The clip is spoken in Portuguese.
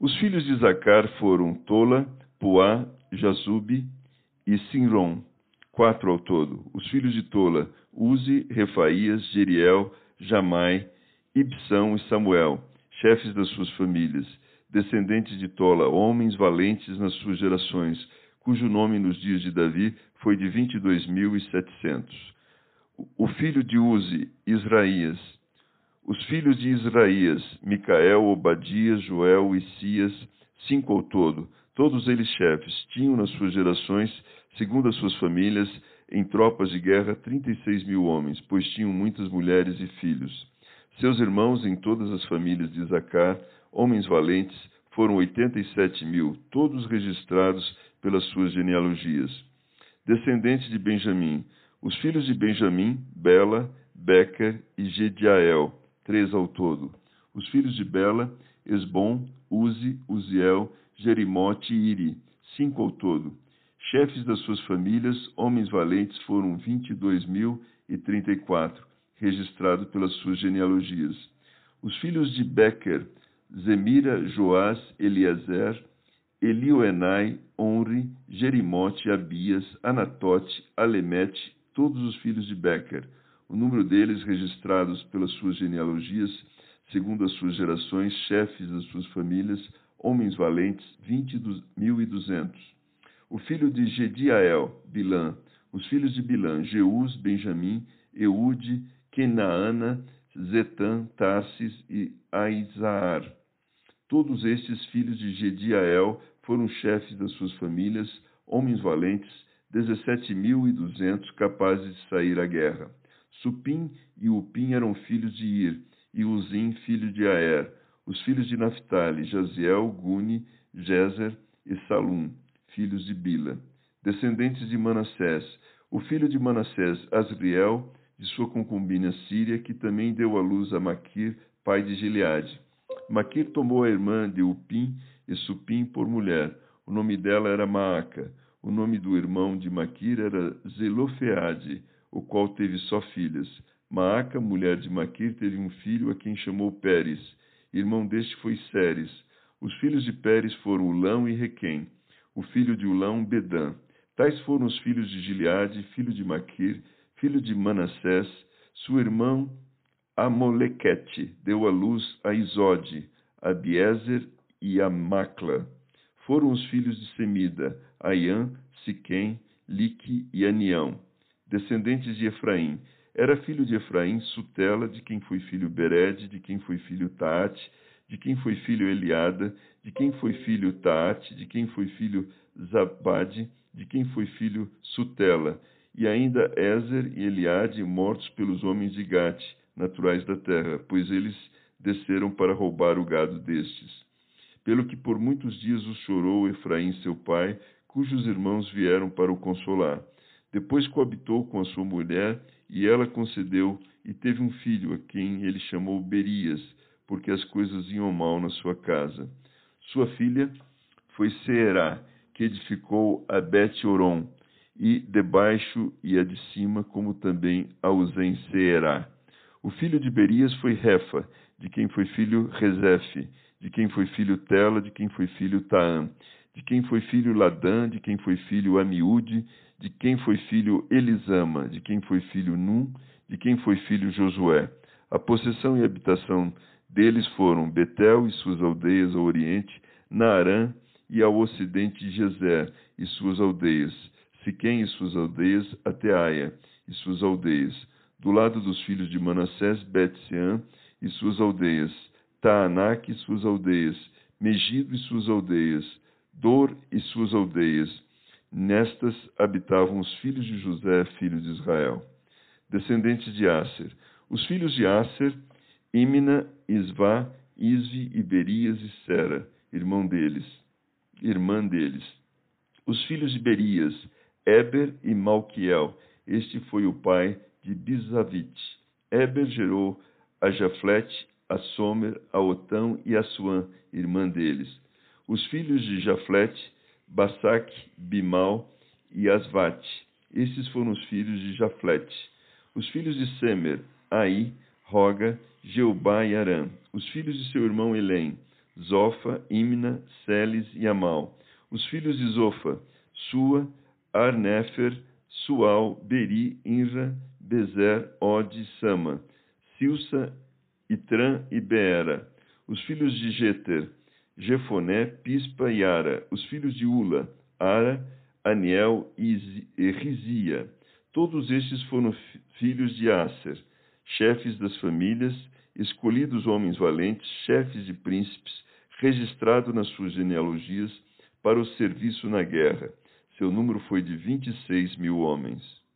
os filhos de Zacar foram Tola, Puá, Jazube e Sinron, quatro ao todo. Os filhos de Tola, Uzi, Refaías, Jeriel, Jamai, Ibsão e Samuel, chefes das suas famílias, descendentes de Tola, homens valentes nas suas gerações, cujo nome nos dias de Davi foi de vinte e dois mil e setecentos. O filho de Uzi, Israías, os filhos de Israías, Micael, Obadias, Joel e Cias, cinco ao todo, todos eles chefes, tinham nas suas gerações, segundo as suas famílias, em tropas de guerra, trinta e seis mil homens, pois tinham muitas mulheres e filhos. Seus irmãos em todas as famílias de Isacar, homens valentes, foram oitenta e sete mil, todos registrados pelas suas genealogias. Descendentes de Benjamim, os filhos de Benjamim, Bela, Becker e Gediael, três ao todo. Os filhos de Bela, Esbom, Uzi, Uziel, Jerimote e Iri, cinco ao todo. Chefes das suas famílias, homens valentes, foram vinte e dois mil e trinta e quatro, registrados pelas suas genealogias. Os filhos de Becker, Zemira, Joás, Eliezer, Elioenai, Onri, Jerimote, Abias, Anatote, Alemete, todos os filhos de Becker o número deles registrados pelas suas genealogias, segundo as suas gerações, chefes das suas famílias, homens valentes, vinte mil e duzentos. O filho de Gediael, Bilã, os filhos de Bilã, Jeus, Benjamim, Eude, Kenaana, Zetã, Tarsis e Aizaar. Todos estes filhos de Gediael foram chefes das suas famílias, homens valentes, dezessete mil e duzentos capazes de sair à guerra. Supim e Upim eram filhos de Ir, e Uzim, filho de Aer. Os filhos de Naphtali, Jaziel, Guni, Jezer e Salum, filhos de Bila. Descendentes de Manassés, o filho de Manassés, Asriel, de sua concubina Síria, que também deu à luz a Maquir, pai de Gileade. Maquir tomou a irmã de Upim e Supim por mulher. O nome dela era Maaca. O nome do irmão de Maquir era Zelofeade o qual teve só filhas. Maaca, mulher de Maquir, teve um filho a quem chamou Pérez. Irmão deste foi Séres. Os filhos de Pérez foram Ulão e Requém. O filho de Ulão, Bedã. Tais foram os filhos de Gileade, filho de Maquir, filho de Manassés. Sua irmã Amolequete deu à luz a Isode, a Biezer e a Macla. Foram os filhos de Semida, Aiã, Siquém, Lique e Anião descendentes de Efraim. Era filho de Efraim, Sutela, de quem foi filho Bered, de quem foi filho Taate, de quem foi filho Eliada, de quem foi filho Taate, de quem foi filho Zabade, de quem foi filho Sutela, e ainda Ezer e Eliade, mortos pelos homens de Gate, naturais da terra, pois eles desceram para roubar o gado destes. Pelo que por muitos dias o chorou Efraim seu pai, cujos irmãos vieram para o consolar. Depois coabitou com a sua mulher, e ela concedeu e teve um filho, a quem ele chamou Berias, porque as coisas iam mal na sua casa. Sua filha foi Seerá, que edificou a Bet-Oron, e debaixo e a de cima, como também a Uzem Seerá. O filho de Berias foi Refa, de quem foi filho Rezefe, de quem foi filho Tela, de quem foi filho Taã, de quem foi filho Ladã, de quem foi filho Amiúde, de quem foi filho Elisama, de quem foi filho Num, de quem foi filho Josué. A possessão e habitação deles foram Betel e suas aldeias ao oriente, Naarã e ao ocidente de Jezer e suas aldeias, Siquém e suas aldeias, até Aia e suas aldeias. Do lado dos filhos de Manassés, Bet-Sean e suas aldeias, Taanac e suas aldeias, Megido e suas aldeias, Dor e suas aldeias, Nestas habitavam os filhos de José, filho de Israel, descendentes de Aser. Os filhos de Aser, Imna, Isvá, Isvi, Iberias e Sera, irmão deles, irmã deles. Os filhos de Berias, Eber e Malquiel. Este foi o pai de Bizavite. Eber gerou a Jaflete, a Somer, a Otão e a Suã, irmã deles. Os filhos de Jaflete, Basac, Bimal e Asvate. Esses foram os filhos de Jaflete. Os filhos de Semer, Aí, Roga, Jeubá e Arã. Os filhos de seu irmão Elém, Zofa, Imna, Celes e Amal. Os filhos de Zofa, Sua, Arnefer, Sual, Beri, Inra, Bezer, Od e Sama. Silsa, Itran e Beera. Os filhos de Jeter, Jefoné, Pispa e Ara. Os filhos de Ula, Ara, Aniel e Rizia. Todos estes foram filhos de Aser, chefes das famílias, escolhidos homens valentes, chefes de príncipes, registrados nas suas genealogias para o serviço na guerra. Seu número foi de vinte e seis mil homens.